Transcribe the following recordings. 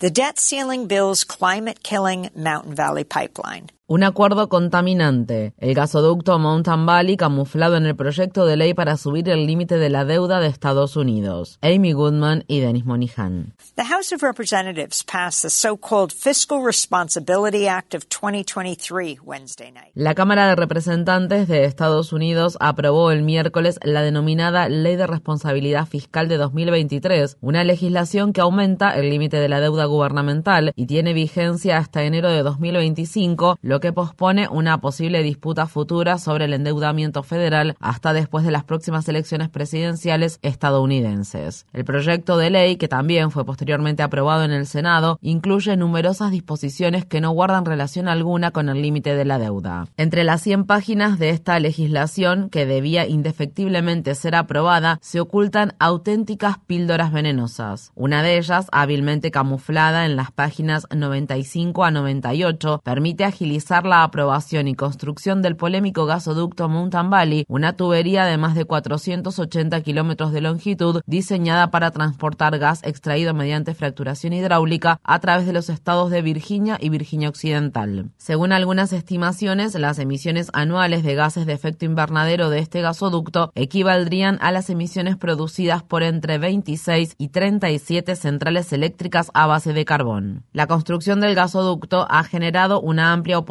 The debt ceiling bill's climate killing Mountain Valley Pipeline. Un acuerdo contaminante. El gasoducto Mountain Valley camuflado en el proyecto de ley para subir el límite de la deuda de Estados Unidos. Amy Goodman y Dennis Monihan. The House of Representatives passed the so-called Fiscal Responsibility Act of 2023 Wednesday night. La Cámara de Representantes de Estados Unidos aprobó el miércoles la denominada Ley de Responsabilidad Fiscal de 2023, una legislación que aumenta el límite de la deuda gubernamental y tiene vigencia hasta enero de 2025, lo que pospone una posible disputa futura sobre el endeudamiento federal hasta después de las próximas elecciones presidenciales estadounidenses. El proyecto de ley, que también fue posteriormente aprobado en el Senado, incluye numerosas disposiciones que no guardan relación alguna con el límite de la deuda. Entre las 100 páginas de esta legislación, que debía indefectiblemente ser aprobada, se ocultan auténticas píldoras venenosas. Una de ellas, hábilmente camuflada en las páginas 95 a 98, permite agilizar la aprobación y construcción del polémico gasoducto Mountain Valley, una tubería de más de 480 kilómetros de longitud diseñada para transportar gas extraído mediante fracturación hidráulica a través de los estados de Virginia y Virginia Occidental. Según algunas estimaciones, las emisiones anuales de gases de efecto invernadero de este gasoducto equivaldrían a las emisiones producidas por entre 26 y 37 centrales eléctricas a base de carbón. La construcción del gasoducto ha generado una amplia oposición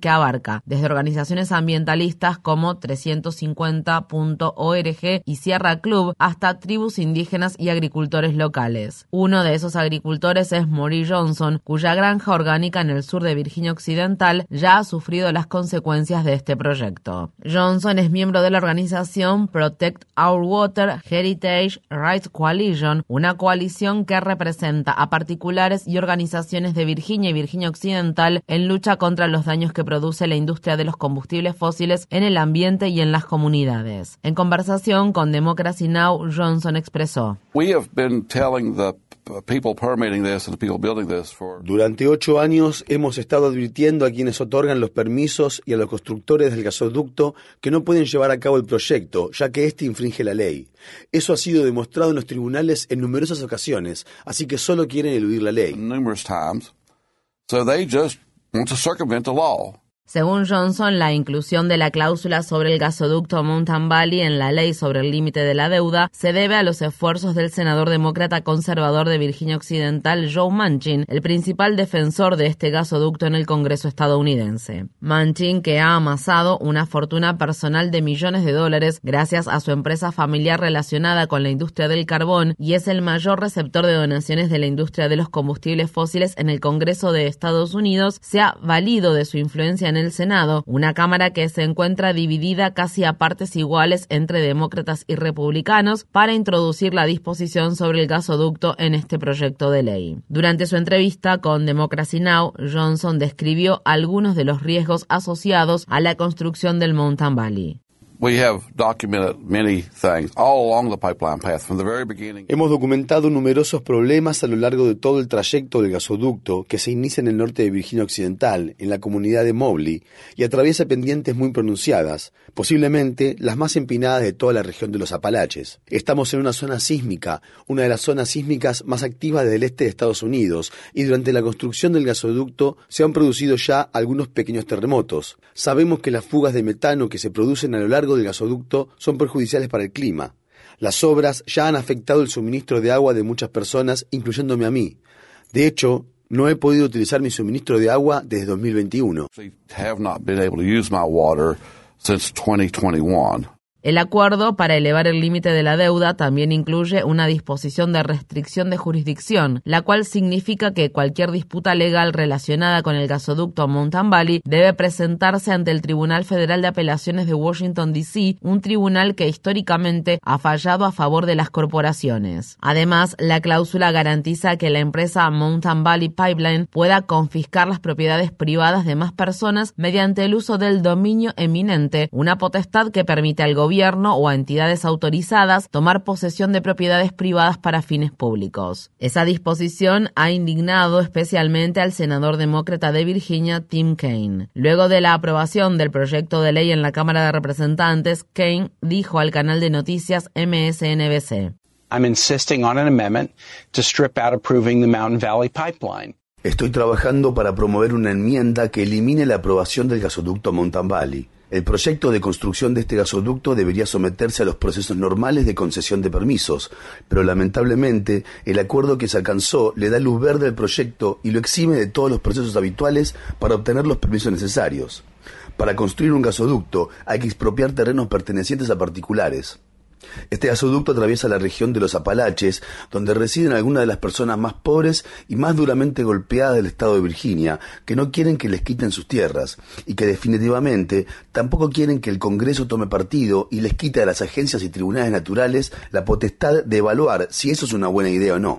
que abarca desde organizaciones ambientalistas como 350.org y Sierra Club hasta tribus indígenas y agricultores locales. Uno de esos agricultores es Maury Johnson, cuya granja orgánica en el sur de Virginia Occidental ya ha sufrido las consecuencias de este proyecto. Johnson es miembro de la organización Protect Our Water Heritage Rights Coalition, una coalición que representa a particulares y organizaciones de Virginia y Virginia Occidental en lucha contra los daños que produce la industria de los combustibles fósiles en el ambiente y en las comunidades. En conversación con Democracy Now, Johnson expresó. Durante ocho años hemos estado advirtiendo a quienes otorgan los permisos y a los constructores del gasoducto que no pueden llevar a cabo el proyecto, ya que éste infringe la ley. Eso ha sido demostrado en los tribunales en numerosas ocasiones, así que solo quieren eludir la ley. Wants to circumvent the law. Según Johnson, la inclusión de la cláusula sobre el gasoducto Mountain Valley en la ley sobre el límite de la deuda se debe a los esfuerzos del senador demócrata conservador de Virginia Occidental, Joe Manchin, el principal defensor de este gasoducto en el Congreso estadounidense. Manchin, que ha amasado una fortuna personal de millones de dólares gracias a su empresa familiar relacionada con la industria del carbón y es el mayor receptor de donaciones de la industria de los combustibles fósiles en el Congreso de Estados Unidos, se ha valido de su influencia en en el Senado, una Cámara que se encuentra dividida casi a partes iguales entre demócratas y republicanos para introducir la disposición sobre el gasoducto en este proyecto de ley. Durante su entrevista con Democracy Now, Johnson describió algunos de los riesgos asociados a la construcción del Mountain Valley. Hemos documentado numerosos problemas a lo largo de todo el trayecto del gasoducto que se inicia en el norte de Virginia Occidental, en la comunidad de Mobley, y atraviesa pendientes muy pronunciadas, posiblemente las más empinadas de toda la región de los Apalaches. Estamos en una zona sísmica, una de las zonas sísmicas más activas del este de Estados Unidos, y durante la construcción del gasoducto se han producido ya algunos pequeños terremotos. Sabemos que las fugas de metano que se producen a lo largo del gasoducto son perjudiciales para el clima. Las obras ya han afectado el suministro de agua de muchas personas, incluyéndome a mí. De hecho, no he podido utilizar mi suministro de agua desde 2021. El acuerdo para elevar el límite de la deuda también incluye una disposición de restricción de jurisdicción, la cual significa que cualquier disputa legal relacionada con el gasoducto Mountain Valley debe presentarse ante el Tribunal Federal de Apelaciones de Washington, D.C., un tribunal que históricamente ha fallado a favor de las corporaciones. Además, la cláusula garantiza que la empresa Mountain Valley Pipeline pueda confiscar las propiedades privadas de más personas mediante el uso del dominio eminente, una potestad que permite al gobierno o a entidades autorizadas tomar posesión de propiedades privadas para fines públicos. Esa disposición ha indignado especialmente al senador demócrata de Virginia, Tim Kaine. Luego de la aprobación del proyecto de ley en la Cámara de Representantes, Kaine dijo al canal de noticias MSNBC. I'm insisting on an amendment to strip out approving the Mountain Valley Pipeline. Estoy trabajando para promover una enmienda que elimine la aprobación del gasoducto Mountain Valley. El proyecto de construcción de este gasoducto debería someterse a los procesos normales de concesión de permisos, pero lamentablemente el acuerdo que se alcanzó le da luz verde al proyecto y lo exime de todos los procesos habituales para obtener los permisos necesarios. Para construir un gasoducto hay que expropiar terrenos pertenecientes a particulares. Este gasoducto atraviesa la región de los Apalaches, donde residen algunas de las personas más pobres y más duramente golpeadas del estado de Virginia, que no quieren que les quiten sus tierras y que definitivamente tampoco quieren que el Congreso tome partido y les quite a las agencias y tribunales naturales la potestad de evaluar si eso es una buena idea o no.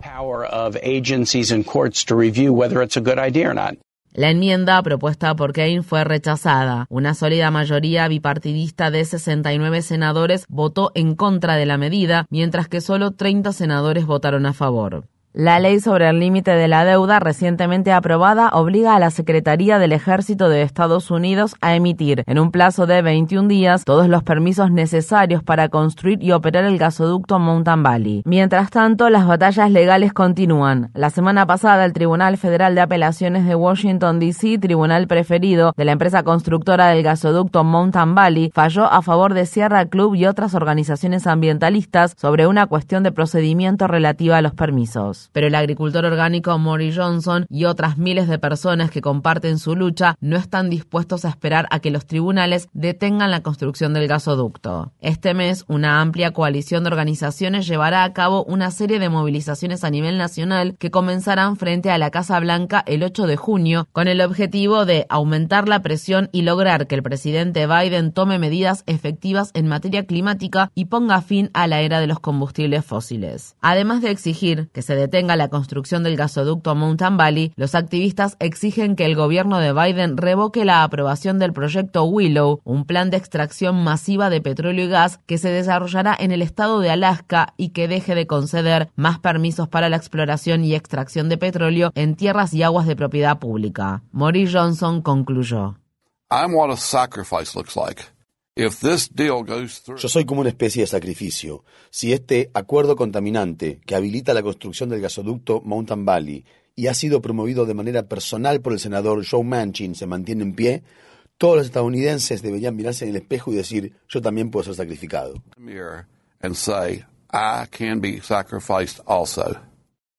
La enmienda propuesta por Kane fue rechazada. Una sólida mayoría bipartidista de 69 senadores votó en contra de la medida, mientras que solo 30 senadores votaron a favor. La ley sobre el límite de la deuda recientemente aprobada obliga a la Secretaría del Ejército de Estados Unidos a emitir en un plazo de 21 días todos los permisos necesarios para construir y operar el gasoducto Mountain Valley. Mientras tanto, las batallas legales continúan. La semana pasada, el Tribunal Federal de Apelaciones de Washington, D.C., tribunal preferido de la empresa constructora del gasoducto Mountain Valley, falló a favor de Sierra Club y otras organizaciones ambientalistas sobre una cuestión de procedimiento relativa a los permisos pero el agricultor orgánico Maury Johnson y otras miles de personas que comparten su lucha no están dispuestos a esperar a que los tribunales detengan la construcción del gasoducto. Este mes, una amplia coalición de organizaciones llevará a cabo una serie de movilizaciones a nivel nacional que comenzarán frente a la Casa Blanca el 8 de junio con el objetivo de aumentar la presión y lograr que el presidente Biden tome medidas efectivas en materia climática y ponga fin a la era de los combustibles fósiles. Además de exigir que se detenga la construcción del gasoducto Mountain Valley, los activistas exigen que el gobierno de Biden revoque la aprobación del proyecto Willow, un plan de extracción masiva de petróleo y gas que se desarrollará en el estado de Alaska y que deje de conceder más permisos para la exploración y extracción de petróleo en tierras y aguas de propiedad pública. Maury Johnson concluyó. Yo soy como una especie de sacrificio. Si este acuerdo contaminante que habilita la construcción del gasoducto Mountain Valley y ha sido promovido de manera personal por el senador Joe Manchin se mantiene en pie, todos los estadounidenses deberían mirarse en el espejo y decir, yo también puedo ser sacrificado. And say, I can be sacrificed also.